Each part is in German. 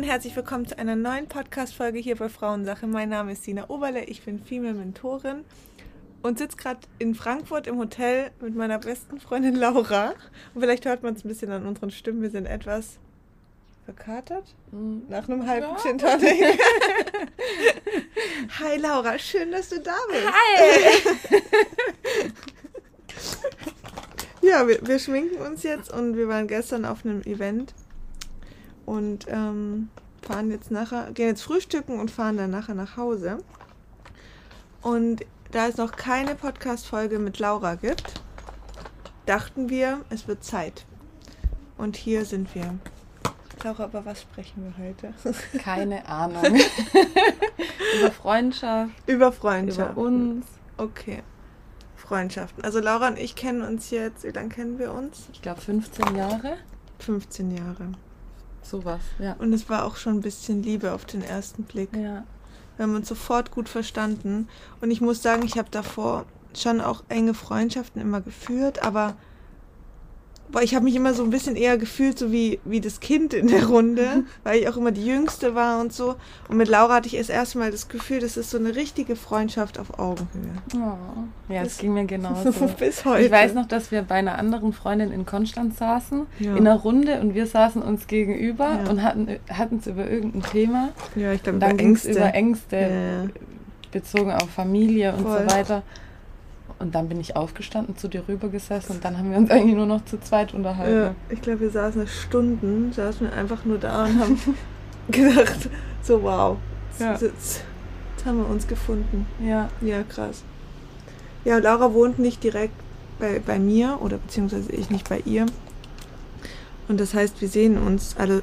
Und herzlich willkommen zu einer neuen Podcast-Folge hier bei Frauensache. Mein Name ist Sina Oberle, ich bin Female Mentorin und sitze gerade in Frankfurt im Hotel mit meiner besten Freundin Laura. Und vielleicht hört man es ein bisschen an unseren Stimmen, wir sind etwas verkatert nach einem halben ja. Gin Tonic. Hi Laura, schön, dass du da bist. Hi! ja, wir, wir schminken uns jetzt und wir waren gestern auf einem Event und ähm, fahren jetzt nachher, gehen jetzt frühstücken und fahren dann nachher nach Hause. Und da es noch keine Podcast-Folge mit Laura gibt, dachten wir, es wird Zeit. Und hier sind wir. Laura, über was sprechen wir heute? Keine Ahnung. über Freundschaft. Über Freundschaft. Über uns. Okay. Freundschaften. Also Laura und ich kennen uns jetzt, wie lange kennen wir uns? Ich glaube 15 Jahre. 15 Jahre. Sowas, ja. Und es war auch schon ein bisschen Liebe auf den ersten Blick. Ja. Wir haben uns sofort gut verstanden. Und ich muss sagen, ich habe davor schon auch enge Freundschaften immer geführt, aber Boah, ich habe mich immer so ein bisschen eher gefühlt, so wie, wie das Kind in der Runde, weil ich auch immer die Jüngste war und so. Und mit Laura hatte ich erst erstmal das Gefühl, das ist so eine richtige Freundschaft auf Augenhöhe. Oh. Ja, es ging mir genauso. Bis heute. Ich weiß noch, dass wir bei einer anderen Freundin in Konstanz saßen, ja. in einer Runde und wir saßen uns gegenüber ja. und hatten es über irgendein Thema. Ja, ich glaube, über Ängste. Über Ängste ja. bezogen auf Familie und Voll. so weiter. Und dann bin ich aufgestanden, zu dir rübergesessen und dann haben wir uns eigentlich nur noch zu zweit unterhalten. Ja, ich glaube, wir saßen Stunden, saßen wir einfach nur da und haben gedacht, so wow, ja. jetzt, jetzt, haben wir uns gefunden. Ja. Ja, krass. Ja, Laura wohnt nicht direkt bei, bei mir oder beziehungsweise ich nicht bei ihr. Und das heißt, wir sehen uns alle,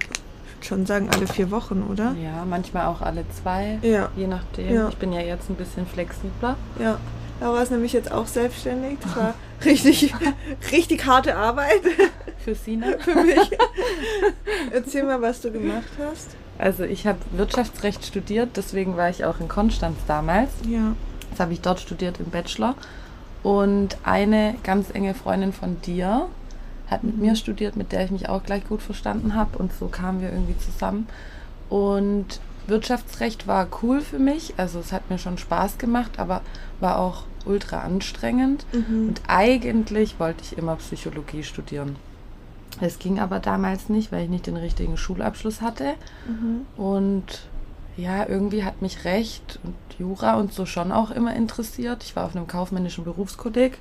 schon sagen, alle vier Wochen, oder? Ja, manchmal auch alle zwei. Ja. Je nachdem. Ja. Ich bin ja jetzt ein bisschen flexibler. Ja. Laura ist nämlich jetzt auch selbstständig. Das war richtig, richtig harte Arbeit. Für Sina? Für mich. Erzähl mal, was du gemacht hast. Also ich habe Wirtschaftsrecht studiert, deswegen war ich auch in Konstanz damals. Ja. Das habe ich dort studiert im Bachelor. Und eine ganz enge Freundin von dir hat mit mir studiert, mit der ich mich auch gleich gut verstanden habe. Und so kamen wir irgendwie zusammen. Und Wirtschaftsrecht war cool für mich, also es hat mir schon Spaß gemacht, aber war auch ultra anstrengend. Mhm. Und eigentlich wollte ich immer Psychologie studieren. Es ging aber damals nicht, weil ich nicht den richtigen Schulabschluss hatte. Mhm. Und ja, irgendwie hat mich Recht und Jura und so schon auch immer interessiert. Ich war auf einem kaufmännischen Berufskolleg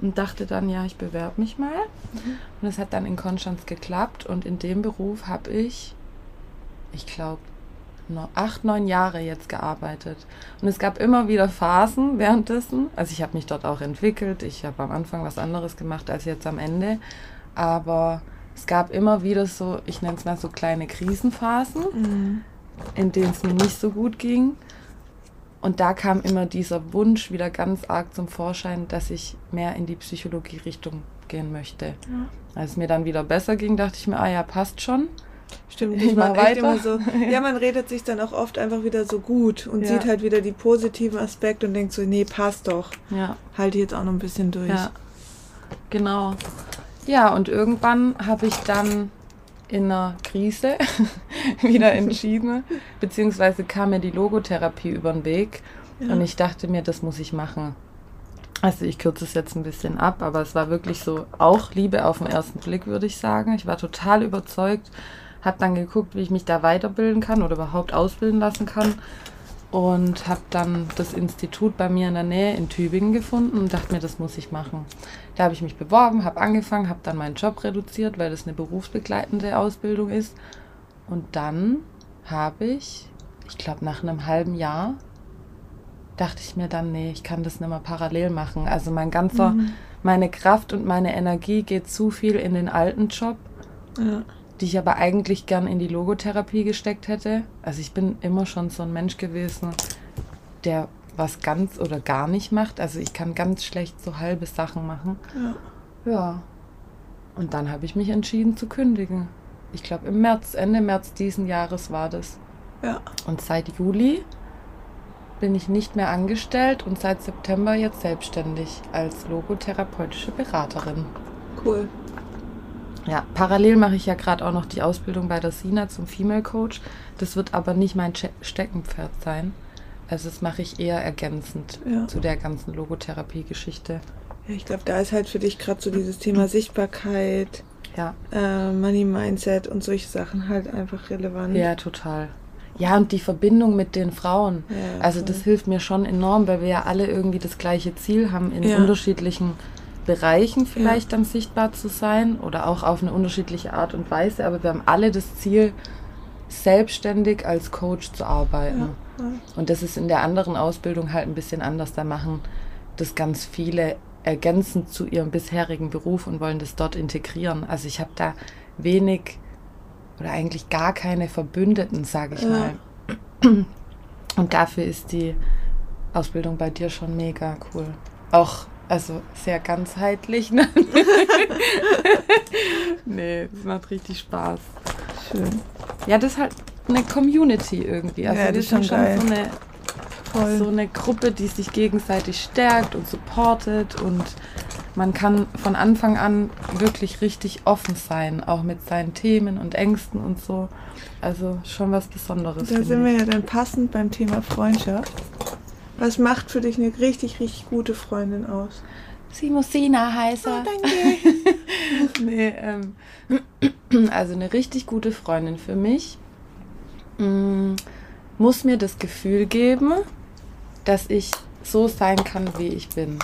und dachte dann, ja, ich bewerbe mich mal. Mhm. Und es hat dann in Konstanz geklappt und in dem Beruf habe ich, ich glaube, acht, neun Jahre jetzt gearbeitet. Und es gab immer wieder Phasen währenddessen. Also ich habe mich dort auch entwickelt. Ich habe am Anfang was anderes gemacht als jetzt am Ende. Aber es gab immer wieder so, ich nenne es mal so kleine Krisenphasen, mhm. in denen es mir nicht so gut ging. Und da kam immer dieser Wunsch wieder ganz arg zum Vorschein, dass ich mehr in die Psychologie-Richtung gehen möchte. Ja. Als es mir dann wieder besser ging, dachte ich mir, ah ja, passt schon. Stimmt, ich war echt immer so. Ja, man redet sich dann auch oft einfach wieder so gut und ja. sieht halt wieder die positiven Aspekte und denkt so, nee, passt doch. Ja. Halte jetzt auch noch ein bisschen durch. Ja. Genau. Ja, und irgendwann habe ich dann in einer Krise wieder entschieden, beziehungsweise kam mir die Logotherapie über den Weg ja. und ich dachte mir, das muss ich machen. Also ich kürze es jetzt ein bisschen ab, aber es war wirklich so auch Liebe auf den ersten Blick, würde ich sagen. Ich war total überzeugt habe dann geguckt, wie ich mich da weiterbilden kann oder überhaupt ausbilden lassen kann. Und habe dann das Institut bei mir in der Nähe in Tübingen gefunden und dachte mir, das muss ich machen. Da habe ich mich beworben, habe angefangen, habe dann meinen Job reduziert, weil das eine berufsbegleitende Ausbildung ist. Und dann habe ich, ich glaube nach einem halben Jahr, dachte ich mir dann, nee, ich kann das nicht mehr parallel machen. Also mein ganzer, mhm. meine Kraft und meine Energie geht zu viel in den alten Job. Ja die ich aber eigentlich gern in die Logotherapie gesteckt hätte. Also ich bin immer schon so ein Mensch gewesen, der was ganz oder gar nicht macht. Also ich kann ganz schlecht so halbe Sachen machen. Ja. Ja. Und dann habe ich mich entschieden zu kündigen. Ich glaube im März, Ende März diesen Jahres war das. Ja. Und seit Juli bin ich nicht mehr angestellt und seit September jetzt selbstständig als logotherapeutische Beraterin. Cool. Ja, parallel mache ich ja gerade auch noch die Ausbildung bei der Sina zum Female Coach. Das wird aber nicht mein Che Steckenpferd sein. Also das mache ich eher ergänzend Ja. zu der ganzen Logotherapie-Geschichte. Ja, ich glaube, da ist halt für dich gerade so dieses Thema Sichtbarkeit, Ja. äh, Money Mindset und solche Sachen halt einfach relevant. Ja, total. Ja, und die Verbindung mit den Frauen. Ja, Also voll. das hilft mir schon enorm, weil wir ja alle irgendwie das gleiche Ziel haben, in unterschiedlichen Bereichen vielleicht dann sichtbar zu sein oder auch auf eine unterschiedliche Art und Weise. Aber wir haben alle das Ziel, selbstständig als Coach zu arbeiten. Ja, ja. Und das ist in der anderen Ausbildung halt ein bisschen anders. Da machen das ganz viele ergänzend zu ihrem bisherigen Beruf und wollen das dort integrieren. Also ich habe da wenig oder eigentlich gar keine Verbündeten, sage ich Ja. mal. Und dafür ist die Ausbildung bei dir schon mega cool. Auch, also sehr ganzheitlich. Ne? nee, es macht richtig Spaß. Schön. Ja, das ist halt eine Community irgendwie. Also Ja, wir das ist sind schon schon geil. so eine Voll. so eine Gruppe, die sich gegenseitig stärkt und supportet und man kann von Anfang an wirklich richtig offen sein, auch mit seinen Themen und Ängsten und so. Also schon was Besonderes. Da sind wir ich. ja dann passend beim Thema Freundschaft. Was macht für dich eine richtig, richtig gute Freundin aus? Sie muss Sina heißen. Oh, danke. nee, ähm, also eine richtig gute Freundin für mich mm, muss mir das Gefühl geben, dass ich so sein kann, wie ich bin.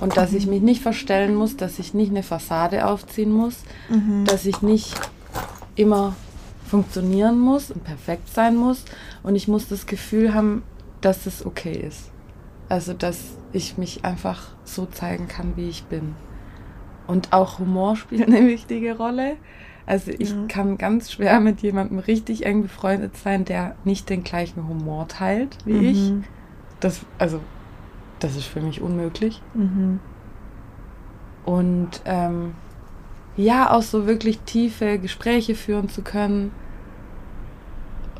Und dass ich mich nicht verstellen muss, dass ich nicht eine Fassade aufziehen muss, Mhm. dass ich nicht immer funktionieren muss und perfekt sein muss. Und ich muss das Gefühl haben, dass es okay ist. Also, dass ich mich einfach so zeigen kann, wie ich bin. Und auch Humor spielt eine wichtige Rolle. Also ich Ja. kann ganz schwer mit jemandem richtig eng befreundet sein, der nicht den gleichen Humor teilt wie ich. Mhm. Das, also, das ist für mich unmöglich. Mhm. Und ähm, ja, auch so wirklich tiefe Gespräche führen zu können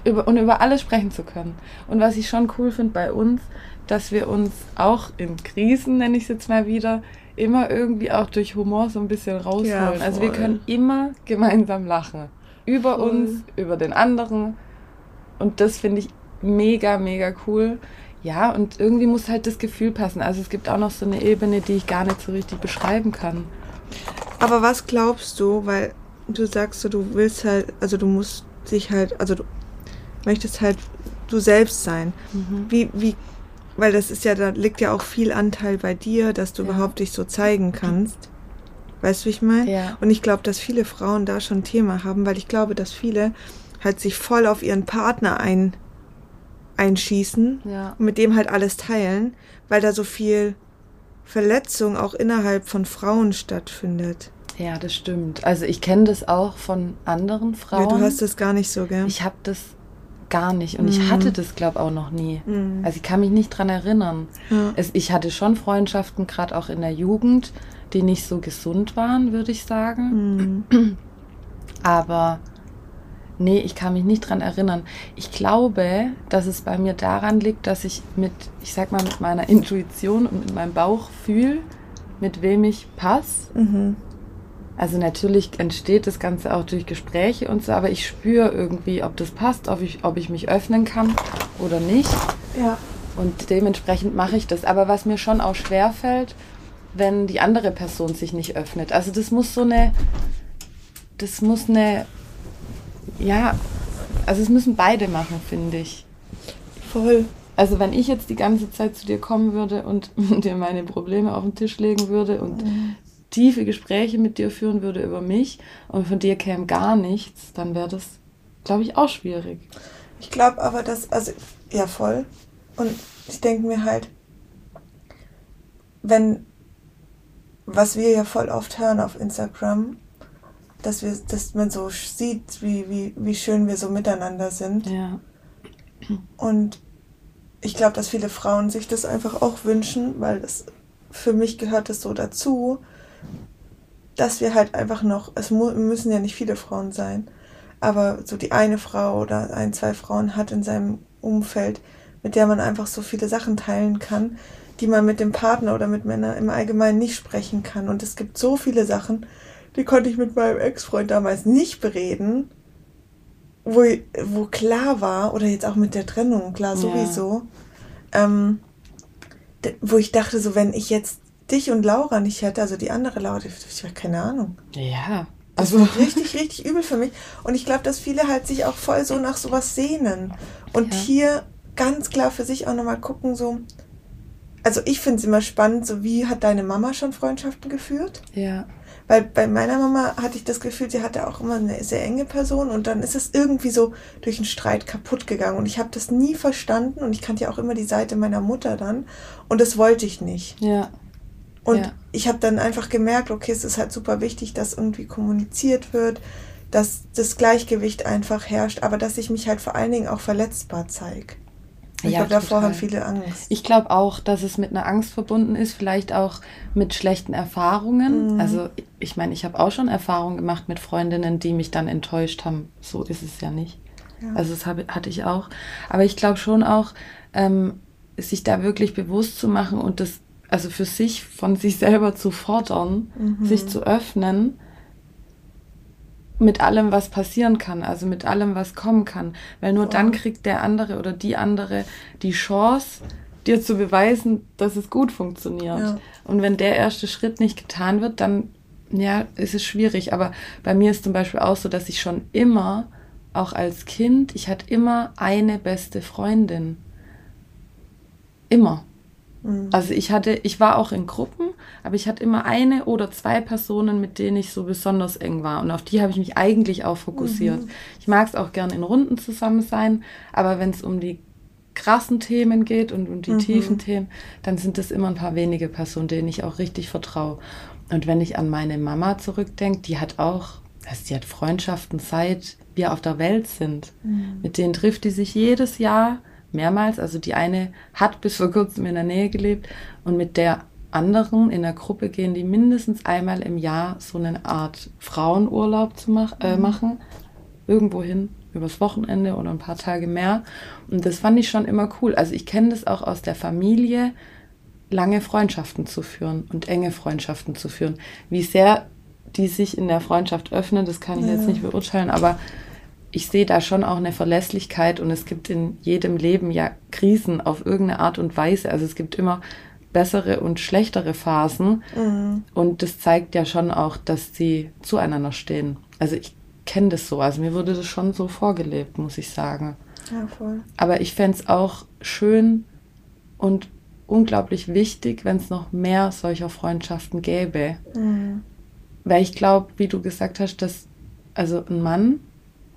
über, und über alles sprechen zu können. Und was ich schon cool finde bei uns, dass wir uns auch in Krisen, nenne ich es jetzt mal wieder, immer irgendwie auch durch Humor so ein bisschen rausholen. Ja, also wir können immer gemeinsam lachen. Über Voll. uns, über den anderen. Und das finde ich mega, mega cool. Ja, und irgendwie muss halt das Gefühl passen. Also es gibt auch noch so eine Ebene, die ich gar nicht so richtig beschreiben kann. Aber was glaubst du, weil du sagst so, du willst halt, also du musst dich halt, also du möchtest halt du selbst sein. Wie, wie, weil das ist ja, da liegt ja auch viel Anteil bei dir, dass du Ja. überhaupt dich so zeigen kannst. Weißt du, wie ich meine? Ja. Und ich glaube, dass viele Frauen da schon ein Thema haben, weil ich glaube, dass viele halt sich voll auf ihren Partner ein, einschießen Ja. und mit dem halt alles teilen, weil da so viel Verletzung auch innerhalb von Frauen stattfindet. Ja, das stimmt. Also ich kenne das auch von anderen Frauen. Ja, du hast das gar nicht so, gell? ich habe das gar nicht und ich Mhm. hatte das, glaube auch noch nie. Mhm. Also ich kann mich nicht dran erinnern. ja. Es, ich hatte schon Freundschaften, gerade auch in der Jugend, die nicht so gesund waren, würde ich sagen. Mhm. Aber nee, ich kann mich nicht dran erinnern. Ich glaube, dass es bei mir daran liegt, dass ich mit, ich sag mal, mit meiner Intuition und mit meinem Bauch fühle, mit wem ich passe. Mhm. Also natürlich entsteht das Ganze auch durch Gespräche und so, aber ich spüre irgendwie, ob das passt, ob ich, ob ich mich öffnen kann oder nicht. Ja. Und dementsprechend mache ich das. Aber was mir schon auch schwer fällt, wenn die andere Person sich nicht öffnet. Also das muss so eine, das muss eine, ja, also es müssen beide machen, finde ich. Voll. Also wenn ich jetzt die ganze Zeit zu dir kommen würde und dir meine Probleme auf den Tisch legen würde und tiefe Gespräche mit dir führen würde über mich und von dir käme gar nichts, dann wäre das, glaube ich, auch schwierig. Ich glaube aber, dass, also, ja, voll. Und ich denke mir halt, wenn, was wir ja voll oft hören auf Instagram, dass wir, dass man so sieht, wie, wie, wie schön wir so miteinander sind. Ja. Und ich glaube, dass viele Frauen sich das einfach auch wünschen, weil das für mich gehört es so dazu, dass wir halt einfach noch, es müssen ja nicht viele Frauen sein, aber so die eine Frau oder ein, zwei Frauen hat in seinem Umfeld, mit der man einfach so viele Sachen teilen kann, die man mit dem Partner oder mit Männern im Allgemeinen nicht sprechen kann. Und es gibt so viele Sachen, die konnte ich mit meinem Ex-Freund damals nicht bereden, wo, wo klar war, oder jetzt auch mit der Trennung, klar sowieso, ja. ähm, wo ich dachte, so wenn ich jetzt dich und Laura nicht hätte, also die andere Laura, ich habe keine Ahnung. Ja. Also das richtig, richtig übel für mich. Und ich glaube, dass viele halt sich auch voll so nach sowas sehnen. Und ja. hier ganz klar für sich auch nochmal gucken, so. Also ich finde es immer spannend, so wie hat deine Mama schon Freundschaften geführt? Ja. Weil bei meiner Mama hatte ich das Gefühl, sie hatte auch immer eine sehr enge Person und dann ist es irgendwie so durch einen Streit kaputt gegangen. Und ich habe das nie verstanden und ich kannte ja auch immer die Seite meiner Mutter dann und das wollte ich nicht. Ja. Und ja. ich habe dann einfach gemerkt, okay, es ist halt super wichtig, dass irgendwie kommuniziert wird, dass das Gleichgewicht einfach herrscht, aber dass ich mich halt vor allen Dingen auch verletzbar zeige. Ich ja, glaube, davor haben viele Angst. Ich glaube auch, dass es mit einer Angst verbunden ist, vielleicht auch mit schlechten Erfahrungen. Mhm. Also ich meine, ich habe auch schon Erfahrungen gemacht mit Freundinnen, die mich dann enttäuscht haben. So ist es ja nicht. Ja. Also das hab, hatte ich auch. Aber ich glaube schon auch, ähm, sich da wirklich bewusst zu machen und das also für sich von sich selber zu fordern, mhm. sich zu öffnen mit allem, was passieren kann, also mit allem, was kommen kann. Weil nur oh. dann kriegt der andere oder die andere die Chance, dir zu beweisen, dass es gut funktioniert. Ja. Und wenn der erste Schritt nicht getan wird, dann ja, ist es schwierig. Aber bei mir ist zum Beispiel auch so, dass ich schon immer, auch als Kind, ich hatte immer eine beste Freundin. Immer. Mhm. Also ich hatte, ich war auch in Gruppen, aber ich hatte immer eine oder zwei Personen, mit denen ich so besonders eng war. Und auf die habe ich mich eigentlich auch fokussiert. Mhm. Ich mag es auch gern in Runden zusammen sein, aber wenn es um die krassen Themen geht und um die mhm. tiefen Themen, dann sind es immer ein paar wenige Personen, denen ich auch richtig vertraue. Und wenn ich an meine Mama zurückdenke, die hat auch, also die hat Freundschaften seit wir auf der Welt sind. Mhm. Mit denen trifft die sich jedes Jahr mehrmals. Also die eine hat bis vor kurzem in der Nähe gelebt und mit der anderen in der Gruppe gehen die mindestens einmal im Jahr so eine Art Frauenurlaub zu mach, äh, mhm. machen. Irgendwo hin, übers Wochenende oder ein paar Tage mehr. Und das fand ich schon immer cool. Also ich kenne das auch aus der Familie, lange Freundschaften zu führen und enge Freundschaften zu führen. Wie sehr die sich in der Freundschaft öffnen, das kann ich ja. jetzt nicht beurteilen, aber ich sehe da schon auch eine Verlässlichkeit und es gibt in jedem Leben ja Krisen auf irgendeine Art und Weise. Also es gibt immer bessere und schlechtere Phasen mhm. und das zeigt ja schon auch, dass sie zueinander stehen. Also ich kenne das so, also mir wurde das schon so vorgelebt, muss ich sagen. Ja, voll. Aber ich fände es auch schön und unglaublich wichtig, wenn es noch mehr solcher Freundschaften gäbe. Mhm. Weil ich glaube, wie du gesagt hast, dass also ein Mann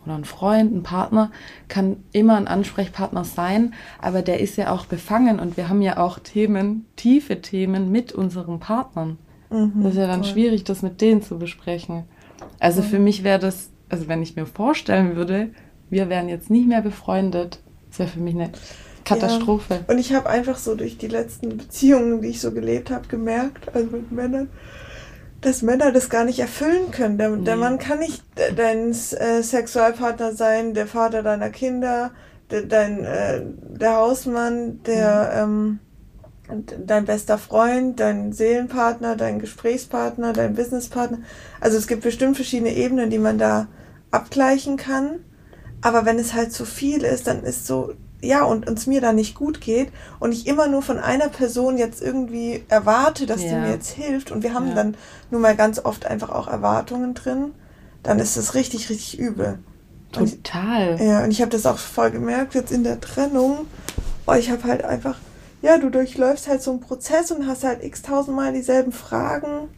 oder ein Freund, ein Partner kann immer ein Ansprechpartner sein, aber der ist ja auch befangen und wir haben ja auch Themen, tiefe Themen mit unseren Partnern. Mhm, das ist ja dann cool. schwierig, das mit denen zu besprechen. Also mhm. für mich wäre das, also wenn ich mir vorstellen würde, wir wären jetzt nicht mehr befreundet, das wäre für mich eine Katastrophe. Ja. Und ich habe einfach so durch die letzten Beziehungen, die ich so gelebt habe, gemerkt, also mit Männern, dass Männer das gar nicht erfüllen können. Der, der Mann kann nicht dein äh, Sexualpartner sein, der Vater deiner Kinder, der, dein, äh, der Hausmann, der, mhm. ähm, dein bester Freund, dein Seelenpartner, dein Gesprächspartner, dein Businesspartner. Also es gibt bestimmt verschiedene Ebenen, die man da abgleichen kann. Aber wenn es halt zu viel ist, dann ist so ja, und uns mir da nicht gut geht und ich immer nur von einer Person jetzt irgendwie erwarte, dass ja. die mir jetzt hilft und wir haben ja. dann nun mal ganz oft einfach auch Erwartungen drin, dann ist das richtig, richtig übel. Total. Und, ja, und ich habe das auch voll gemerkt jetzt in der Trennung. Oh, ich habe halt einfach, ja, du durchläufst halt so einen Prozess und hast halt x tausendmal dieselben Fragen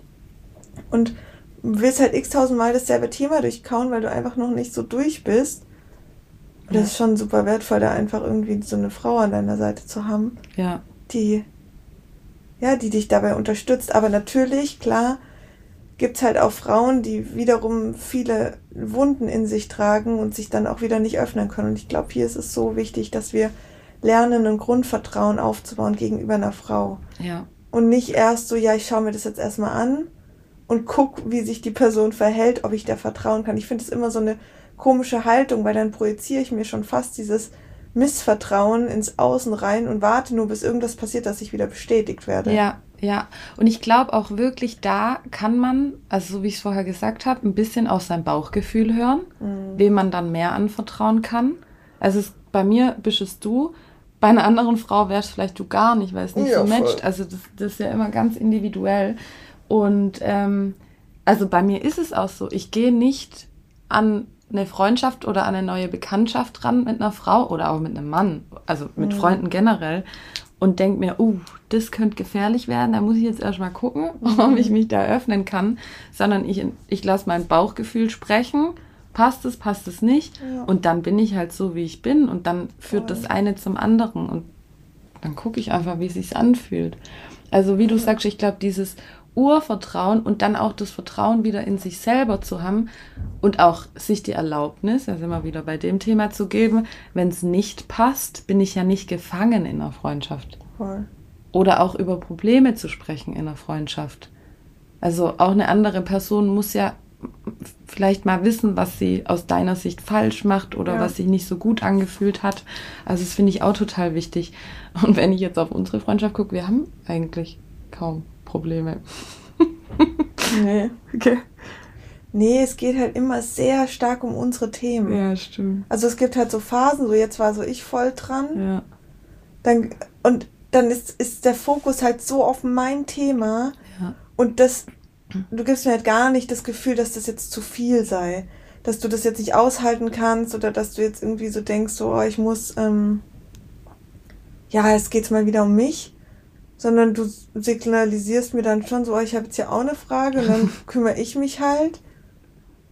und willst halt x tausendmal dasselbe Thema durchkauen, weil du einfach noch nicht so durch bist. Und das ist schon super wertvoll, da einfach irgendwie so eine Frau an deiner Seite zu haben. Ja. Die, ja, die dich dabei unterstützt. Aber natürlich, klar, gibt es halt auch Frauen, die wiederum viele Wunden in sich tragen und sich dann auch wieder nicht öffnen können. Und ich glaube, hier ist es so wichtig, dass wir lernen, ein Grundvertrauen aufzubauen gegenüber einer Frau. Ja. Und nicht erst so, ja, ich schaue mir das jetzt erstmal an und guck, wie sich die Person verhält, ob ich der vertrauen kann. Ich finde es immer so eine komische Haltung, weil dann projiziere ich mir schon fast dieses Missvertrauen ins Außen rein und warte nur, bis irgendwas passiert, dass ich wieder bestätigt werde. Ja, Ja, und ich glaube auch wirklich, da kann man, also so wie ich es vorher gesagt habe, ein bisschen auf sein Bauchgefühl hören, mhm. wem man dann mehr anvertrauen kann. Also es, bei mir bist es du, bei einer anderen Frau wärst vielleicht du gar nicht, weil es nicht ja, so matcht. Also das, das ist ja immer ganz individuell. Und ähm, also bei mir ist es auch so, ich gehe nicht an eine Freundschaft oder an eine neue Bekanntschaft ran mit einer Frau oder auch mit einem Mann, also mit mhm. Freunden generell und denke mir, uh, das könnte gefährlich werden, da muss ich jetzt erstmal gucken, ob ich mich da öffnen kann, sondern ich, ich lasse mein Bauchgefühl sprechen, passt es, passt es nicht ja. und dann bin ich halt so, wie ich bin und dann führt Voll. das eine zum anderen und dann gucke ich einfach, wie es sich anfühlt. Also wie du sagst, ich glaube, dieses Urvertrauen und dann auch das Vertrauen wieder in sich selber zu haben und auch sich die Erlaubnis, da sind wir wieder bei dem Thema zu geben, wenn es nicht passt, bin ich ja nicht gefangen in einer Freundschaft. Oder auch über Probleme zu sprechen in einer Freundschaft. Also auch eine andere Person muss ja vielleicht mal wissen, was sie aus deiner Sicht falsch macht oder ja. was sich nicht so gut angefühlt hat. Also das finde ich auch total wichtig. Und wenn ich jetzt auf unsere Freundschaft gucke, wir haben eigentlich kaum Probleme. nee. Okay. Nee, es geht halt immer sehr stark um unsere Themen. Ja, stimmt. Also es gibt halt so Phasen, so jetzt war so ich voll dran. Ja. Dann, und dann ist, ist der Fokus halt so auf mein Thema. Ja. Und das, du gibst mir halt gar nicht das Gefühl, dass das jetzt zu viel sei. Dass du das jetzt nicht aushalten kannst oder dass du jetzt irgendwie so denkst, so, oh, ich muss, ähm, ja, es geht mal wieder um mich sondern du signalisierst mir dann schon so, oh, ich habe jetzt ja auch eine Frage und dann kümmere ich mich halt.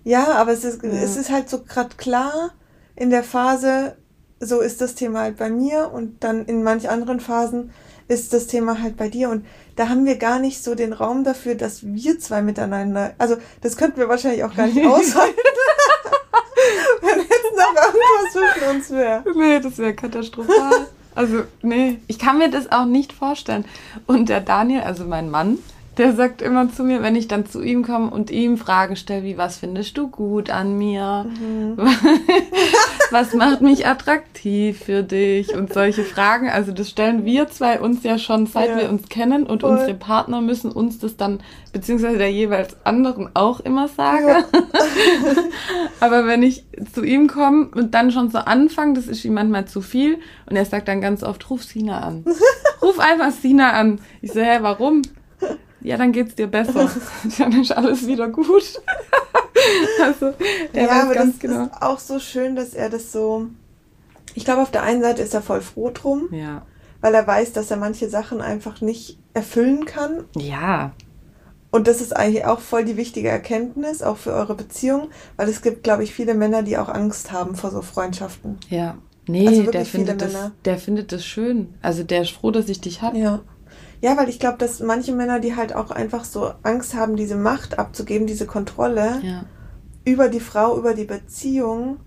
Ja, aber es ist, ja. es ist halt so gerade klar in der Phase, so ist das Thema halt bei mir und dann in manch anderen Phasen ist das Thema halt bei dir und da haben wir gar nicht so den Raum dafür, dass wir zwei miteinander, also das könnten wir wahrscheinlich auch gar nicht aushalten. Wenn jetzt noch irgendwas zwischen uns wäre. Nee, das wäre katastrophal. Also, nee, ich kann mir das auch nicht vorstellen. Und der Daniel, also mein Mann, der sagt immer zu mir, wenn ich dann zu ihm komme und ihm Fragen stelle, wie, was findest du gut an mir? Mhm. was macht mich attraktiv für dich? Und solche Fragen. Also das stellen wir zwei uns ja schon, seit ja. wir uns kennen. Und Voll. unsere Partner müssen uns das dann, beziehungsweise der jeweils anderen auch immer sagen. Ja. Aber wenn ich zu ihm komme und dann schon so anfange, das ist ihm manchmal zu viel. Und er sagt dann ganz oft, ruf Sina an. Ruf einfach Sina an. Ich so, hä, warum? Ja, dann geht's dir besser. dann ist alles wieder gut. also, er ja, weiß aber ganz das genau. ist auch so schön, dass er das so. Ich glaube, auf der einen Seite ist er voll froh drum. Ja. Weil er weiß, dass er manche Sachen einfach nicht erfüllen kann. Ja. Und das ist eigentlich auch voll die wichtige Erkenntnis, auch für eure Beziehung, weil es gibt, glaube ich, viele Männer, die auch Angst haben vor so Freundschaften. Ja. Nee, also der, findet das, der findet das schön. Also der ist froh, dass ich dich habe. Ja. Ja, weil ich glaube, dass manche Männer, die halt auch einfach so Angst haben, diese Macht abzugeben, diese Kontrolle ja. über die Frau, über die Beziehung,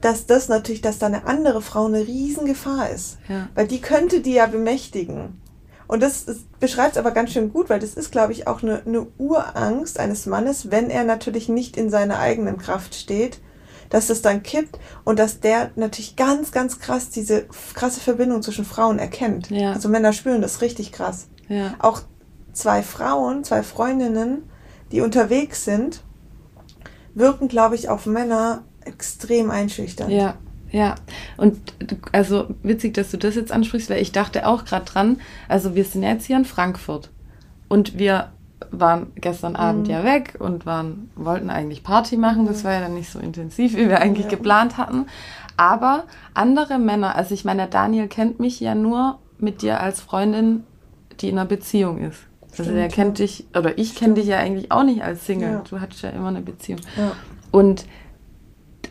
dass das natürlich, dass da eine andere Frau eine Riesengefahr ist. Ja. Weil die könnte die ja bemächtigen. Und das, beschreibt es aber ganz schön gut, weil das ist, glaube ich, auch eine, eine Urangst eines Mannes, wenn er natürlich nicht in seiner eigenen Kraft steht, dass es dann kippt und dass der natürlich ganz, ganz krass diese krasse Verbindung zwischen Frauen erkennt. Ja. Also Männer spüren das richtig krass. Ja. Auch zwei Frauen, zwei Freundinnen, die unterwegs sind, wirken, glaube ich, auf Männer extrem einschüchternd. Ja, ja, und also witzig, dass du das jetzt ansprichst, weil ich dachte auch gerade dran, also wir sind jetzt hier in Frankfurt und wir waren gestern Abend mhm. ja weg und waren, wollten eigentlich Party machen. Das war ja dann nicht so intensiv, wie wir eigentlich ja. geplant hatten. Aber andere Männer, also ich meine, Daniel kennt mich ja nur mit dir als Freundin, die in einer Beziehung ist. Stimmt, also der kennt dich, oder ich kenne dich ja eigentlich auch nicht als Single. Ja. Du hattest ja immer eine Beziehung. Ja. Und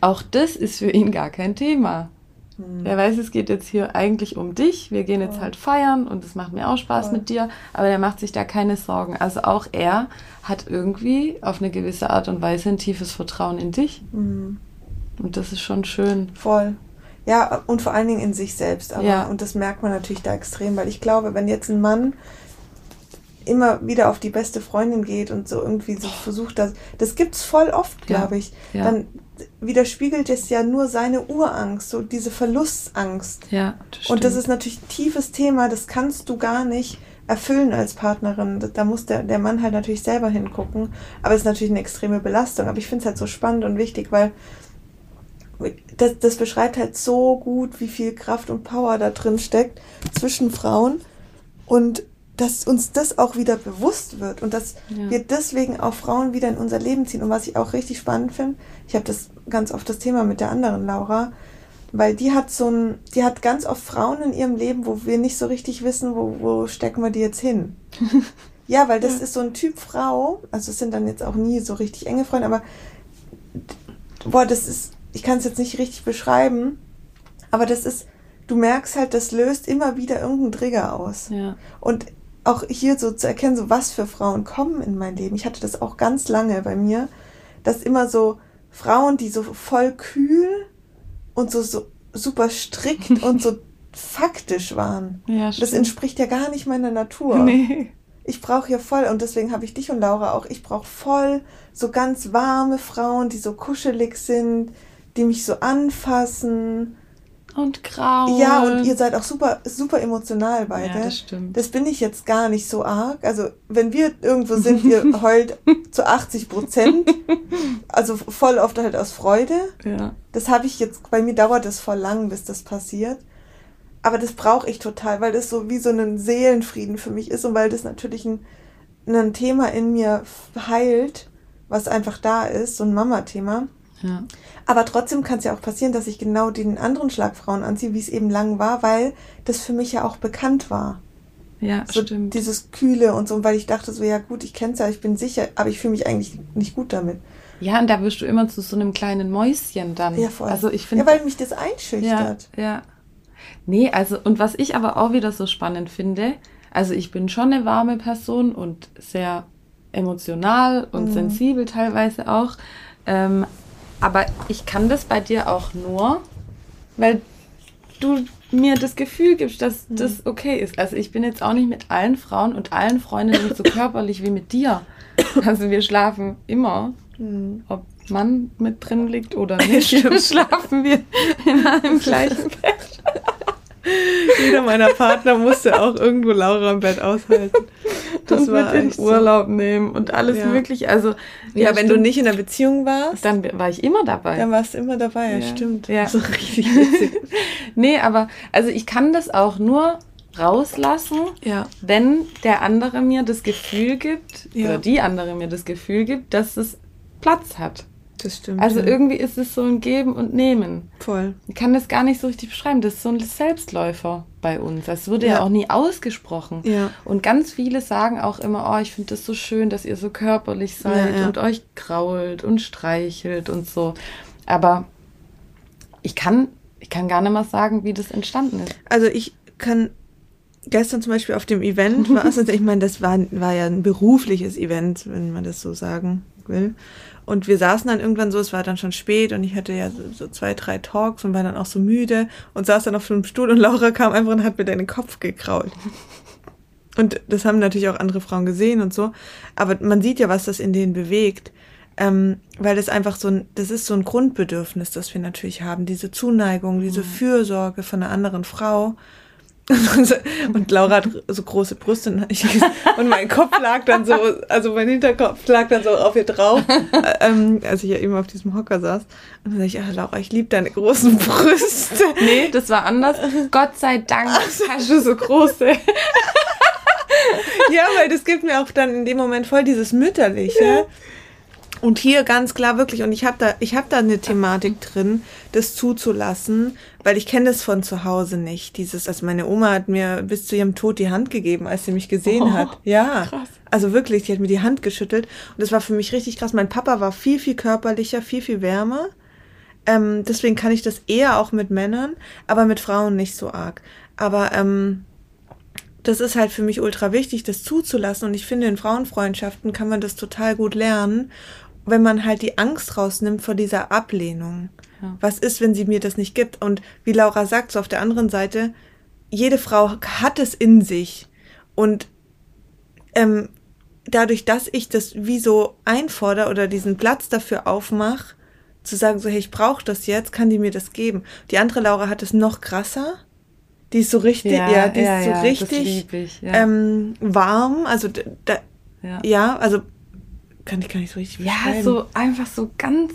auch das ist für ihn gar kein Thema. Mhm. Er weiß, es geht jetzt hier eigentlich um dich. Wir gehen jetzt halt feiern und es macht mir auch Spaß Voll. mit dir, aber er macht sich da keine Sorgen. Also auch er hat irgendwie auf eine gewisse Art und Weise ein tiefes Vertrauen in dich. Mhm. Und das ist schon schön. Voll. Ja, und vor allen Dingen in sich selbst. Aber, ja. Und das merkt man natürlich da extrem, weil ich glaube, wenn jetzt ein Mann immer wieder auf die beste Freundin geht und so irgendwie so versucht, das, das gibt's voll oft, glaube ja. ich, ja. dann widerspiegelt es ja nur seine Urangst, so diese Verlustangst. Ja, das stimmt. Und das ist natürlich ein tiefes Thema, das kannst du gar nicht erfüllen als Partnerin. Da muss der, der Mann halt natürlich selber hingucken. Aber es ist natürlich eine extreme Belastung. Aber ich finde es halt so spannend und wichtig, weil das, das beschreibt halt so gut, wie viel Kraft und Power da drin steckt zwischen Frauen und dass uns das auch wieder bewusst wird und dass ja. wir deswegen auch Frauen wieder in unser Leben ziehen. Und was ich auch richtig spannend finde, ich habe das ganz oft das Thema mit der anderen Laura, weil die hat so ein, die hat ganz oft Frauen in ihrem Leben, wo wir nicht so richtig wissen, wo, wo stecken wir die jetzt hin. ja, weil das ja. ist so ein Typ Frau, also es sind dann jetzt auch nie so richtig enge Freunde, aber boah, das ist, ich kann es jetzt nicht richtig beschreiben, aber das ist, du merkst halt, das löst immer wieder irgendeinen Trigger aus. Ja. Und auch hier so zu erkennen, so was für Frauen kommen in mein Leben. Ich hatte das auch ganz lange bei mir, dass immer so Frauen, die so voll kühl und so, so super strikt und so faktisch waren. Ja, das entspricht ja gar nicht meiner Natur. Nee. Ich brauche ja voll, und deswegen habe ich dich und Laura auch, ich brauche voll so ganz warme Frauen, die so kuschelig sind, die mich so anfassen und grau. Ja, und ihr seid auch super, super emotional beide. Ja, das stimmt. Das bin ich jetzt gar nicht so arg. Also, wenn wir irgendwo sind, ihr heult zu 80 Prozent. Also voll oft halt aus Freude. Ja. Das habe ich jetzt, bei mir dauert das voll lang, bis das passiert. Aber das brauche ich total, weil das so wie so ein Seelenfrieden für mich ist und weil das natürlich ein, ein Thema in mir heilt, was einfach da ist, so ein Mama-Thema. Ja. Aber trotzdem kann es ja auch passieren, dass ich genau den anderen Schlagfrauen anziehe, wie es eben lang war, weil das für mich ja auch bekannt war. Ja, so stimmt. Dieses Kühle und so, weil ich dachte so, ja gut, ich kenne es ja, ich bin sicher, aber ich fühle mich eigentlich nicht gut damit. Ja, und da wirst du immer zu so einem kleinen Mäuschen dann. Ja, voll. Also ich finde. Ja, weil mich das einschüchtert. Ja, ja. Nee, also, und was ich aber auch wieder so spannend finde, also ich bin schon eine warme Person und sehr emotional und mhm. sensibel teilweise auch. Ähm, aber ich kann das bei dir auch nur, weil du mir das Gefühl gibst, dass mhm. das okay ist. Also ich bin jetzt auch nicht mit allen Frauen und allen Freundinnen so körperlich wie mit dir. Also wir schlafen immer, mhm. ob Mann mit drin liegt oder nicht, schlafen wir in einem gleichen Bett. Jeder meiner Partner musste auch irgendwo Laura im Bett aushalten. Das und war mit in Urlaub so. nehmen und alles ja. mögliche. Also ja, wenn stimmt. du nicht in der Beziehung warst, dann war ich immer dabei. Dann warst du immer dabei, ja, stimmt. Ja. So richtig witzig. nee, aber also ich kann das auch nur rauslassen, ja. wenn der andere mir das Gefühl gibt ja. oder die andere mir das Gefühl gibt, dass es Platz hat. Das stimmt. Also ja. irgendwie ist es so ein Geben und Nehmen. Voll. Ich kann das gar nicht so richtig beschreiben. Das ist so ein Selbstläufer bei uns. Das wurde ja, ja auch nie ausgesprochen. Ja. Und ganz viele sagen auch immer, oh, ich finde das so schön, dass ihr so körperlich seid ja, und euch krault und streichelt und so. Aber ich kann, ich kann gar nicht mal sagen, wie das entstanden ist. Also ich kann gestern zum Beispiel auf dem Event war es, ich meine, das war, war ja ein berufliches Event, wenn man das so sagen will. Und wir saßen dann irgendwann so, es war dann schon spät und ich hatte ja so, zwei, drei Talks und war dann auch so müde und saß dann auf so einem Stuhl und Laura kam einfach und hat mir deinen Kopf gekrault. Und das haben natürlich auch andere Frauen gesehen und so. Aber man sieht ja, was das in denen bewegt. Ähm, weil das einfach so ein, das ist so ein Grundbedürfnis, das wir natürlich haben. Diese Zuneigung, diese mhm. Fürsorge von einer anderen Frau. Und Laura hat so große Brüste und mein Kopf lag dann so, also mein Hinterkopf lag dann so auf ihr drauf, ähm, als ich ja eben auf diesem Hocker saß. Und dann sag ich, ach Laura, ich liebe deine großen Brüste. Nee, das war anders. Gott sei Dank hast du so große. ja, weil das gibt mir auch dann in dem Moment voll dieses Mütterliche. Ja. Und hier ganz klar wirklich, und ich habe da, ich habe da eine Thematik drin, das zuzulassen, weil ich kenne das von zu Hause nicht. Dieses, also meine Oma hat mir bis zu ihrem Tod die Hand gegeben, als sie mich gesehen oh, hat. Ja, krass. also wirklich, die hat mir die Hand geschüttelt und das war für mich richtig krass. Mein Papa war viel, viel körperlicher, viel, viel wärmer. Ähm, deswegen kann ich das eher auch mit Männern, aber mit Frauen nicht so arg. Aber ähm, das ist halt für mich ultra wichtig, das zuzulassen. Und ich finde, in Frauenfreundschaften kann man das total gut lernen wenn man halt die Angst rausnimmt vor dieser Ablehnung. Ja. Was ist, wenn sie mir das nicht gibt? Und wie Laura sagt, so auf der anderen Seite, jede Frau hat es in sich. Und ähm, dadurch, dass ich das wie so einfordere oder diesen Platz dafür aufmache, zu sagen, so, hey, ich brauche das jetzt, kann die mir das geben. Die andere Laura hat es noch krasser. Die ist so richtig, ja, Ja, die ist ja, so ja, das richtig ähm, warm. Also da, Ja. ja. also kann ich gar nicht so richtig Ja, so einfach so ganz,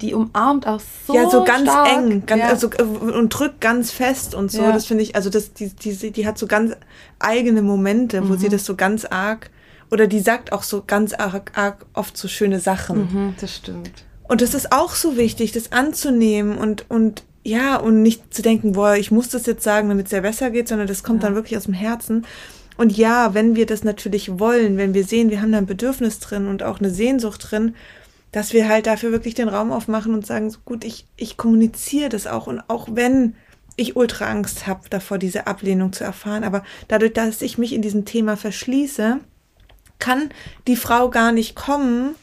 die umarmt auch so ja, so ganz stark. eng, ganz, ja. also, äh, und drückt ganz fest und so. Ja. Das finde ich, also das, die, die, die hat so ganz eigene Momente, wo sie Mhm. das so ganz arg, oder die sagt auch so ganz arg, arg oft so schöne Sachen. mhm, das stimmt. Und das ist auch so wichtig, das anzunehmen und, und ja, und nicht zu denken, boah, ich muss das jetzt sagen, damit es ja besser geht, sondern das kommt Ja. dann wirklich aus dem Herzen. Und ja, wenn wir das natürlich wollen, wenn wir sehen, wir haben da ein Bedürfnis drin und auch eine Sehnsucht drin, dass wir halt dafür wirklich den Raum aufmachen und sagen, so gut, ich, ich kommuniziere das auch. Und auch wenn ich ultra Angst habe davor, diese Ablehnung zu erfahren, aber dadurch, dass ich mich in diesem Thema verschließe, kann die Frau gar nicht kommen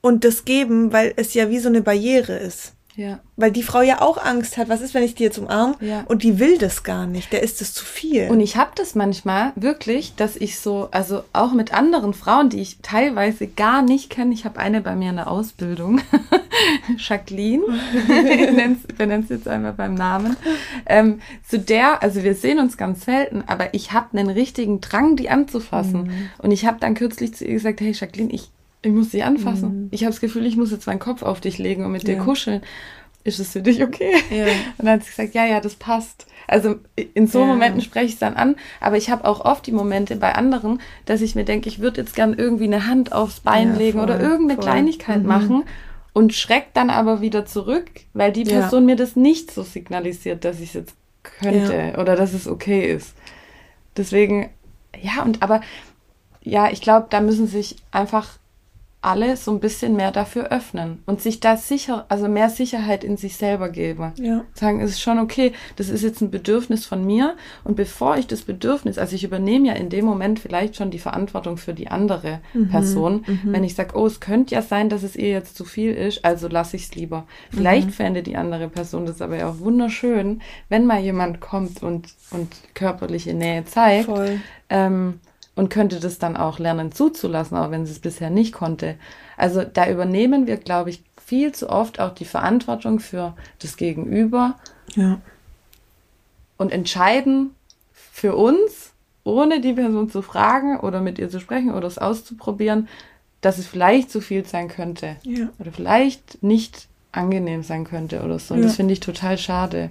und das geben, weil es ja wie so eine Barriere ist. Ja. Weil die Frau ja auch Angst hat, was ist, wenn ich die jetzt umarme Ja. und die will das gar nicht, der ist es zu viel. Und ich habe das manchmal wirklich, dass ich so, also auch mit anderen Frauen, die ich teilweise gar nicht kenne. Ich habe eine bei mir in der Ausbildung, Jacqueline, ich benenne es jetzt einmal beim Namen. Ähm, zu der, also wir sehen uns ganz selten, aber ich habe einen richtigen Drang, die anzufassen. Mhm. Und ich habe dann kürzlich zu ihr gesagt, hey Jacqueline, ich, ich muss sie anfassen. Mhm. Ich habe das Gefühl, ich muss jetzt meinen Kopf auf dich legen und mit dir Ja. kuscheln. Ist es für dich okay? Ja. Und dann hat sie gesagt, ja, ja, das passt. Also in so Ja. Momenten spreche ich es dann an, aber ich habe auch oft die Momente bei anderen, dass ich mir denke, ich würde jetzt gern irgendwie eine Hand aufs Bein Ja, legen oder voll, irgendeine voll. Kleinigkeit Mhm. machen und schreck dann aber wieder zurück, weil die. Person mir das nicht so signalisiert, dass ich es jetzt könnte oder dass es okay ist. Deswegen, ja, und aber ja, ich glaube, da müssen sich einfach alle so ein bisschen mehr dafür öffnen und sich da sicher, also mehr Sicherheit in sich selber geben. Ja. Sagen, es ist schon okay, das ist jetzt ein Bedürfnis von mir und bevor ich das Bedürfnis, also ich übernehme ja in dem Moment vielleicht schon die Verantwortung für die andere Mhm, Person, mhm. wenn ich sage, oh, es könnte ja sein, dass es ihr jetzt zu viel ist, also lasse ich es lieber. Vielleicht fände die andere Person das aber ja auch wunderschön, wenn mal jemand kommt und, und körperliche Nähe zeigt Voll. ähm, und könnte das dann auch lernen zuzulassen, auch wenn sie es bisher nicht konnte. Also da übernehmen wir, glaube ich, viel zu oft auch die Verantwortung für das Gegenüber Ja. und entscheiden für uns, ohne die Person zu fragen oder mit ihr zu sprechen oder es auszuprobieren, dass es vielleicht zu viel sein könnte Ja. oder vielleicht nicht angenehm sein könnte oder so. Und Ja. das finde ich total schade.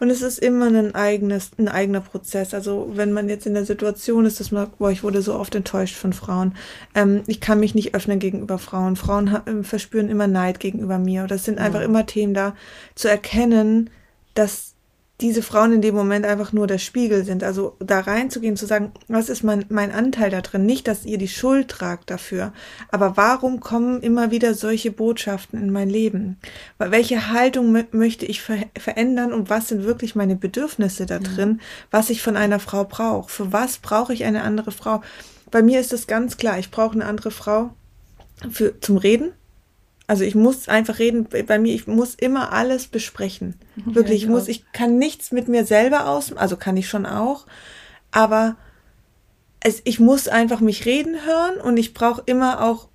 Und es ist immer ein eigenes, ein eigener Prozess. Also wenn man jetzt in der Situation ist, dass man, boah, ich wurde so oft enttäuscht von Frauen. Ähm, ich kann mich nicht öffnen gegenüber Frauen. Frauen ha- ähm, verspüren immer Neid gegenüber mir. Oder es sind einfach immer Themen da, zu erkennen, dass diese Frauen in dem Moment einfach nur der Spiegel sind. Also da reinzugehen, zu sagen, was ist mein, mein Anteil da drin? Nicht, dass ihr die Schuld tragt dafür. Aber warum kommen immer wieder solche Botschaften in mein Leben? Welche Haltung mö möchte ich ver verändern und was sind wirklich meine Bedürfnisse da drin, was ich von einer Frau brauche? Für was brauche ich eine andere Frau? Bei mir ist es ganz klar, ich brauche eine andere Frau für, zum Reden. Also ich muss einfach reden, bei mir, ich muss immer alles besprechen. Wirklich, ich ich muss, ich kann nichts mit mir selber aus, also kann ich schon auch, aber es, ich muss einfach mich reden hören und ich brauche immer auch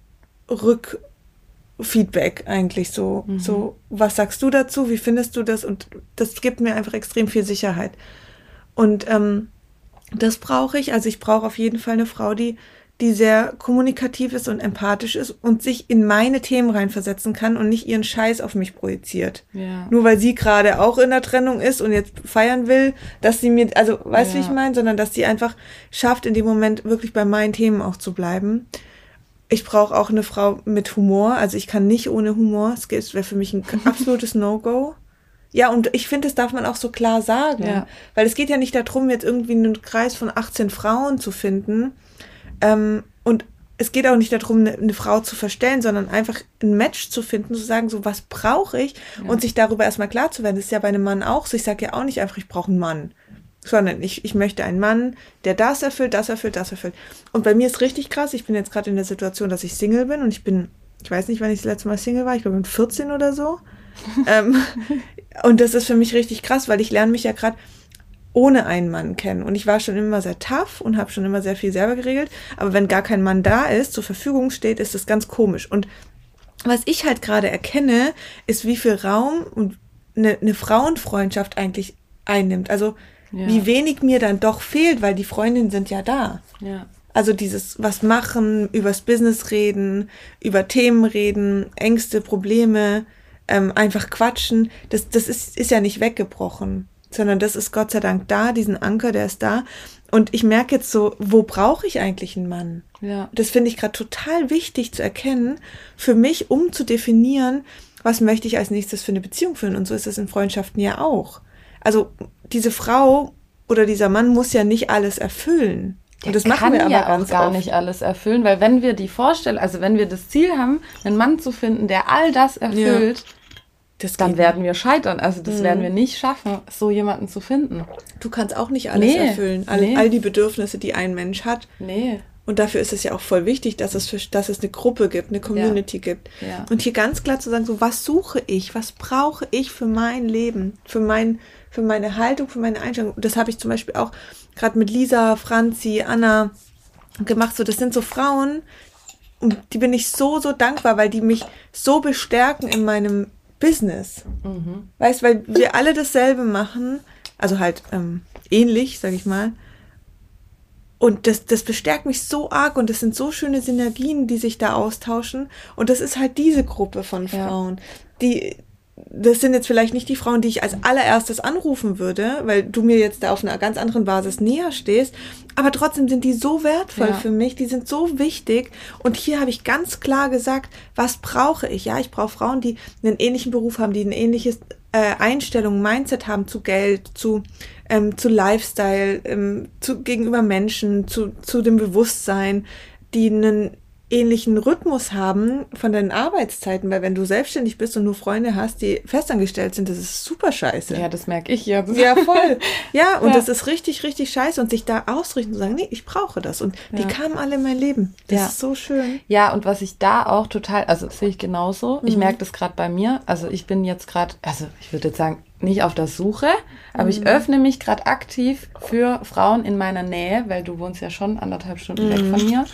Rückfeedback eigentlich so, so, was sagst du dazu, wie findest du das? Und das gibt mir einfach extrem viel Sicherheit. Und ähm, das brauche ich, also ich brauche auf jeden Fall eine Frau, die die sehr kommunikativ ist und empathisch ist und sich in meine Themen reinversetzen kann und nicht ihren Scheiß auf mich projiziert. Ja. Nur weil sie gerade auch in der Trennung ist und jetzt feiern will, dass sie mir, also weißt du, wie Ja. ich meine, sondern dass sie einfach schafft, in dem Moment wirklich bei meinen Themen auch zu bleiben. Ich brauche auch eine Frau mit Humor, also ich kann nicht ohne Humor. Es wäre für mich ein absolutes No-Go. Ja, und ich finde, das darf man auch so klar sagen. Ja. Weil es geht ja nicht darum, jetzt irgendwie einen Kreis von 18 Frauen zu finden. Ähm, und es geht auch nicht darum, eine, eine Frau zu verstellen, sondern einfach ein Match zu finden, zu sagen, so was brauche ich und sich darüber erstmal klar zu werden. Das ist ja bei einem Mann auch so. Ich sage ja auch nicht einfach, ich brauche einen Mann, sondern ich, ich möchte einen Mann, der das erfüllt, das erfüllt, das erfüllt. Und bei mir ist richtig krass, ich bin jetzt gerade in der Situation, dass ich Single bin und ich bin, ich weiß nicht, wann ich das letzte Mal Single war, ich glaube mit 14 oder so. ähm, und das ist für mich richtig krass, weil ich lerne mich ja gerade ohne einen Mann kennen. Und ich war schon immer sehr tough und habe schon immer sehr viel selber geregelt. Aber wenn gar kein Mann da ist, zur Verfügung steht, ist das ganz komisch. Und was ich halt gerade erkenne, ist, wie viel Raum und eine, eine Frauenfreundschaft eigentlich einnimmt. Also Ja. wie wenig mir dann doch fehlt, weil die Freundinnen sind ja da. Ja. Also dieses was machen, übers Business reden, über Themen reden, Ängste, Probleme, ähm, einfach quatschen, das, das ist, ist ja nicht weggebrochen, sondern das ist Gott sei Dank da, diesen Anker, der ist da. Und ich merke jetzt so, wo brauche ich eigentlich einen Mann? Ja. Das finde ich gerade total wichtig zu erkennen, für mich, um zu definieren, was möchte ich als nächstes für eine Beziehung führen. Und so ist es in Freundschaften ja auch. Also diese Frau oder dieser Mann muss ja nicht alles erfüllen. Und das machen kann wir aber ja ganz auch gar oft. nicht alles erfüllen, weil wenn wir die Vorstellung, also wenn wir das Ziel haben, einen Mann zu finden, der all das erfüllt, Das dann werden wir scheitern. Also das Mhm. werden wir nicht schaffen, so jemanden zu finden. Du kannst auch nicht alles Nee, erfüllen. All, nee. all die Bedürfnisse, die ein Mensch hat. Nee. Und dafür ist es ja auch voll wichtig, dass es, für, dass es eine Gruppe gibt, eine Community gibt. Ja. Und hier ganz klar zu sagen, so was suche ich, was brauche ich für mein Leben, für mein, für meine Haltung, für meine Einstellung. Das habe ich zum Beispiel auch gerade mit Lisa, Franzi, Anna gemacht. So, das sind so Frauen, um die bin ich so, so dankbar, weil die mich so bestärken in meinem Business. Mhm. Weißt, weil wir alle dasselbe machen, also halt ähm, ähnlich, sag ich mal. Und das, das bestärkt mich so arg und das sind so schöne Synergien, die sich da austauschen. Und das ist halt diese Gruppe von Ja. Frauen, die, das sind jetzt vielleicht nicht die Frauen, die ich als allererstes anrufen würde, weil du mir jetzt da auf einer ganz anderen Basis näher stehst. Aber trotzdem sind die so wertvoll Ja. für mich, die sind so wichtig. Und hier habe ich ganz klar gesagt, was brauche ich? Ja, ich brauche Frauen, die einen ähnlichen Beruf haben, die ein ähnliches äh, Einstellung, Mindset haben zu Geld, zu, ähm, zu Lifestyle, ähm, zu, gegenüber Menschen, zu, zu dem Bewusstsein, die einen ähnlichen Rhythmus haben von deinen Arbeitszeiten, weil wenn du selbstständig bist und nur Freunde hast, die festangestellt sind, das ist super scheiße. Ja, das merke ich jetzt. Ja, voll. Ja, und Ja. das ist richtig, richtig scheiße. Und sich da ausrichten und sagen, nee, ich brauche das. Und die Ja. kamen alle in mein Leben. Das Ja. ist so schön. Ja, und was ich da auch total, also das sehe ich genauso. Ich Mhm. merke das gerade bei mir. Also ich bin jetzt gerade, also ich würde jetzt sagen, nicht auf der Suche, aber Mhm. ich öffne mich gerade aktiv für Frauen in meiner Nähe, weil du wohnst ja schon anderthalb Stunden weg Mhm. von mir.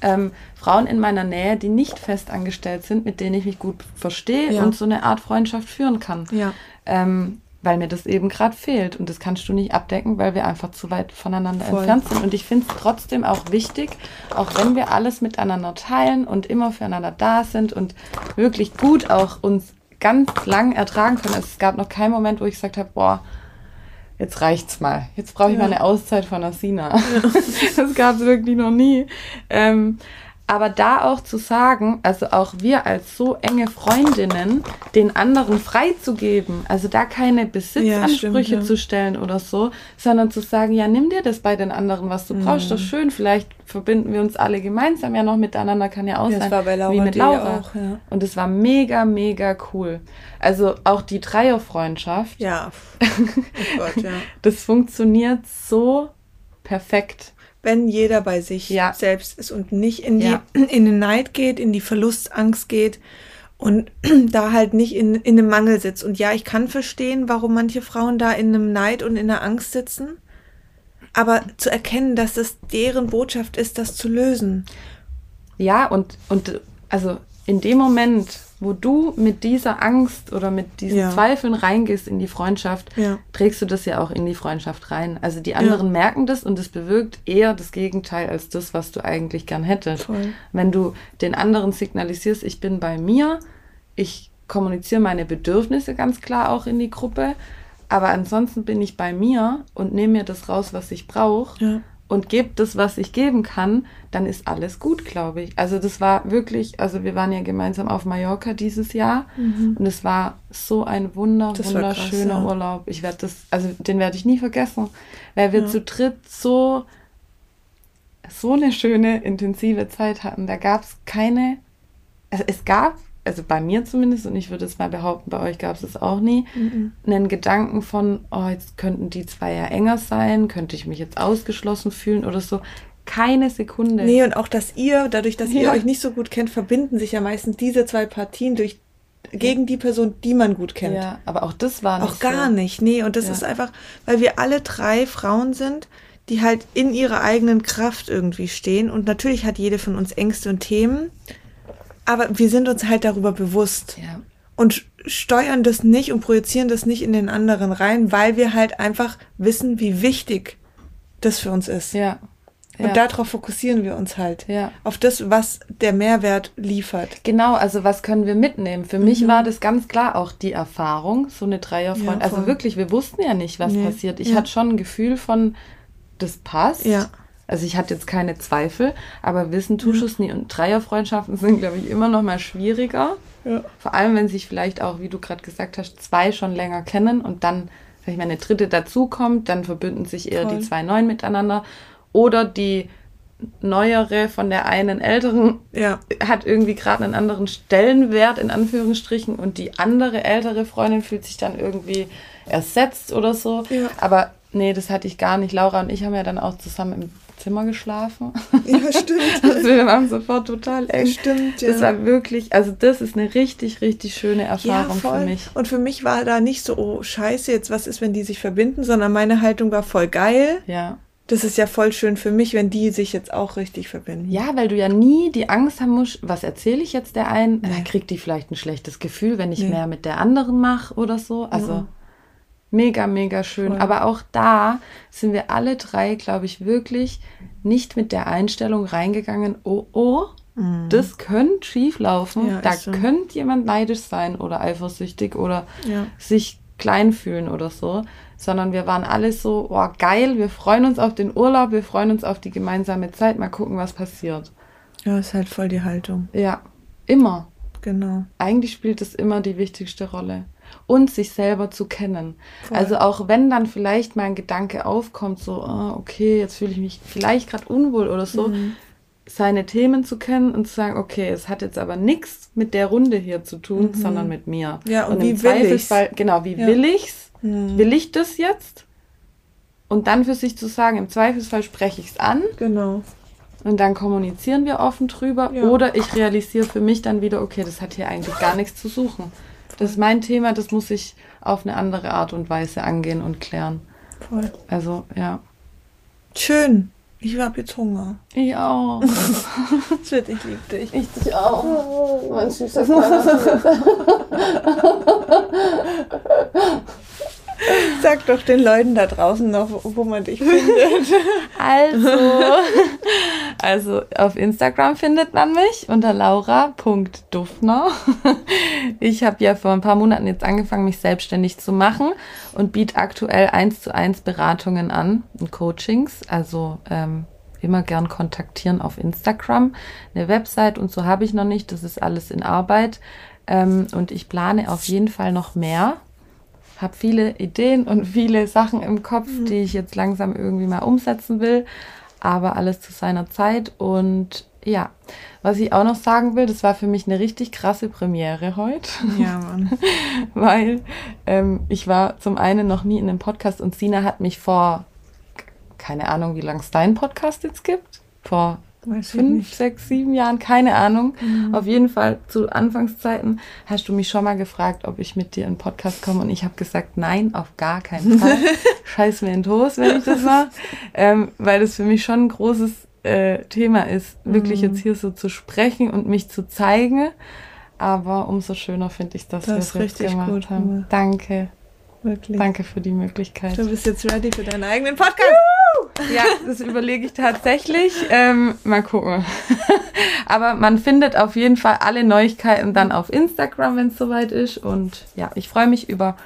Ähm, Frauen in meiner Nähe, die nicht fest angestellt sind, mit denen ich mich gut verstehe Ja. und so eine Art Freundschaft führen kann. Ja. Ähm, weil mir das eben gerade fehlt. Und das kannst du nicht abdecken, weil wir einfach zu weit voneinander Voll. entfernt sind. Und ich finde es trotzdem auch wichtig, auch wenn wir alles miteinander teilen und immer füreinander da sind und wirklich gut auch uns ganz lang ertragen können. Also es gab noch keinen Moment, wo ich gesagt habe, boah, jetzt reicht's mal. Jetzt brauche ich Ja. mal eine Auszeit von der Sina. das gab es wirklich noch nie. Ähm, aber da auch zu sagen, also auch wir als so enge Freundinnen, den anderen freizugeben, also da keine Besitzansprüche stimmt, ja. zu stellen oder so, sondern zu sagen, ja, nimm dir das bei den anderen, was du Mhm. brauchst, das ist schön, vielleicht verbinden wir uns alle gemeinsam ja noch miteinander, kann ja auch Ja, sein, war bei Laura wie mit. Laura. auch, ja. Und es war mega, mega cool. Also auch die Dreierfreundschaft, Ja. Oh Gott, ja. das funktioniert so perfekt. Wenn jeder bei sich Ja. selbst ist und nicht in, die, Ja. in den Neid geht, in die Verlustangst geht und da halt nicht in, in einem Mangel sitzt. Und ja, ich kann verstehen, warum manche Frauen da in einem Neid und in der Angst sitzen. Aber zu erkennen, dass es deren Botschaft ist, das zu lösen. Ja, und, und also in dem Moment, wo du mit dieser Angst oder mit diesen Ja. Zweifeln reingehst in die Freundschaft, Ja. trägst du das ja auch in die Freundschaft rein. Also die anderen merken das und es bewirkt eher das Gegenteil als das, was du eigentlich gern hättest. Voll. Wenn du den anderen signalisierst, ich bin bei mir, ich kommuniziere meine Bedürfnisse ganz klar auch in die Gruppe, aber ansonsten bin ich bei mir und nehme mir das raus, was ich brauche Ja. Und gebe das, was ich geben kann, dann ist alles gut, glaube ich. Also das war wirklich, also wir waren ja gemeinsam auf Mallorca dieses Jahr und es war so ein wunder, Mhm. Das war krass, wunderschöner ja. Urlaub. Ich werde das, also den werde ich nie vergessen, weil wir Ja. zu dritt so so eine schöne, intensive Zeit hatten. Da gab es keine, also es gab, also bei mir zumindest, und ich würde es mal behaupten, bei euch gab es es auch nie, Mhm. einen Gedanken von, oh, jetzt könnten die zwei ja enger sein, könnte ich mich jetzt ausgeschlossen fühlen oder so. Keine Sekunde. Nee, und auch, dass ihr, dadurch, dass ihr Ja. euch nicht so gut kennt, verbinden sich ja meistens diese zwei Partien durch, gegen die Person, die man gut kennt. ja, aber auch das war nicht Auch gar so. nicht, nee. Und das Ja. ist einfach, weil wir alle drei Frauen sind, die halt in ihrer eigenen Kraft irgendwie stehen. Und natürlich hat jede von uns Ängste und Themen, aber wir sind uns halt darüber bewusst. Ja. und steuern das nicht und projizieren das nicht in den anderen rein, weil wir halt einfach wissen, wie wichtig das für uns ist. Ja. Und ja. darauf fokussieren wir uns halt. Ja. Auf das, was der Mehrwert liefert. Genau, also was können wir mitnehmen? Für mich war das ganz klar auch die Erfahrung, so eine Dreierfreund. Mhm. Ja, also wirklich, wir wussten ja nicht, was Nee. passiert. Ich Ja. hatte schon ein Gefühl von, das passt. Ja. Also ich hatte jetzt keine Zweifel, aber wissen es nie. Und Dreierfreundschaften sind, glaube ich, immer noch mal schwieriger. Ja. Vor allem, wenn sich vielleicht auch, wie du gerade gesagt hast, zwei schon länger kennen und dann, sag ich mal, eine dritte dazukommt, dann verbünden sich eher Voll. die zwei Neuen miteinander. Oder die neuere von der einen älteren Ja. hat irgendwie gerade einen anderen Stellenwert in Anführungsstrichen und die andere ältere Freundin fühlt sich dann irgendwie ersetzt oder so. Ja. Aber nee, das hatte ich gar nicht. Laura und ich haben ja dann auch zusammen im Zimmer geschlafen. Ja, stimmt. Also wir waren sofort total eng. Stimmt, ja. Das war wirklich, also das ist eine richtig, richtig schöne ja, Erfahrung voll. für mich. Und für mich war da nicht so, oh, scheiße, jetzt was ist, wenn die sich verbinden, sondern meine Haltung war voll geil. Ja. Das ist ja voll schön für mich, wenn die sich jetzt auch richtig verbinden. Ja, weil du ja nie die Angst haben musst, was erzähle ich jetzt der einen? Nee. Dann kriegt die vielleicht ein schlechtes Gefühl, wenn ich Nee. mehr mit der anderen mache oder so. Also Mhm. Mega, mega schön. Voll. Aber auch da sind wir alle drei, glaube ich, wirklich nicht mit der Einstellung reingegangen, oh, oh, das könnte schief laufen. Mhm. Ja, da so. könnte jemand neidisch sein oder eifersüchtig oder Ja. sich klein fühlen oder so, sondern wir waren alle so, oh geil, wir freuen uns auf den Urlaub, wir freuen uns auf die gemeinsame Zeit, mal gucken, was passiert. Ja, ist halt voll die Haltung. Ja, immer. Genau. Eigentlich spielt es immer die wichtigste Rolle. Und sich selber zu kennen. Voll. Also auch wenn dann vielleicht mal ein Gedanke aufkommt, so, ah, okay, jetzt fühle ich mich vielleicht gerade unwohl oder so, Mhm. seine Themen zu kennen und zu sagen, okay, es hat jetzt aber nichts mit der Runde hier zu tun, Mhm. sondern mit mir. Ja, und im wie will ich's? Zweifelsfall, genau, wie Ja. will ich's? Mhm. Will ich das jetzt? Und dann für sich zu sagen, im Zweifelsfall spreche ich es an Genau. und dann kommunizieren wir offen drüber. Ja. Oder ich realisiere für mich dann wieder, okay, das hat hier eigentlich gar nichts zu suchen. Das ist mein Thema, das muss ich auf eine andere Art und Weise angehen und klären. Voll. Also, ja. Schön. Ich hab jetzt Hunger. Ich auch. Wird, ich liebe dich. Ich dich auch. Mein süßer Sag doch den Leuten da draußen noch, wo, man dich findet. Also, also auf Instagram findet man mich unter laura.duffner. Ich habe ja vor ein paar Monaten jetzt angefangen, mich selbstständig zu machen und biete aktuell eins zu eins Beratungen an und Coachings. Also ähm, immer gern kontaktieren auf Instagram. Eine Website und so habe ich noch nicht. Das ist alles in Arbeit. Ähm, und ich plane auf jeden Fall noch mehr habe viele Ideen und viele Sachen im Kopf, die ich jetzt langsam irgendwie mal umsetzen will, aber alles zu seiner Zeit. Und ja, was ich auch noch sagen will, das war für mich eine richtig krasse Premiere heute, Ja, Mann. weil ähm, ich war zum einen noch nie in einem Podcast und Sina hat mich vor, keine Ahnung, wie lange es deinen Podcast jetzt gibt, vor Weiß fünf, sechs, sieben Jahren, keine Ahnung. Auf jeden Fall zu Anfangszeiten hast du mich schon mal gefragt, ob ich mit dir in den Podcast komme und ich habe gesagt, nein, auf gar keinen Fall. Scheiß mir in den Toast, wenn ich das mache, ähm, weil das für mich schon ein großes äh, Thema ist, wirklich jetzt hier so zu sprechen und mich zu zeigen. Aber umso schöner finde ich, dass Das wir es richtig gemacht gut haben. Danke, Wirklich. danke für die Möglichkeit. Du bist jetzt ready für deinen eigenen Podcast. Ja, das überlege ich tatsächlich. Ähm, mal gucken. Aber man findet auf jeden Fall alle Neuigkeiten dann auf Instagram, wenn es soweit ist. Und ja, ich freue mich über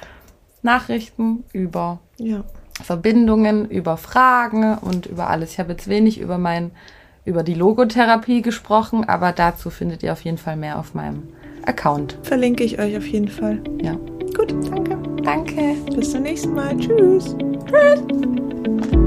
Nachrichten, über Ja. Verbindungen, über Fragen und über alles. Ich habe jetzt wenig über mein, über die Logotherapie gesprochen, aber dazu findet ihr auf jeden Fall mehr auf meinem Account. Verlinke ich euch auf jeden Fall. Ja. Gut, danke. Danke. Bis zum nächsten Mal. Tschüss. Tschüss.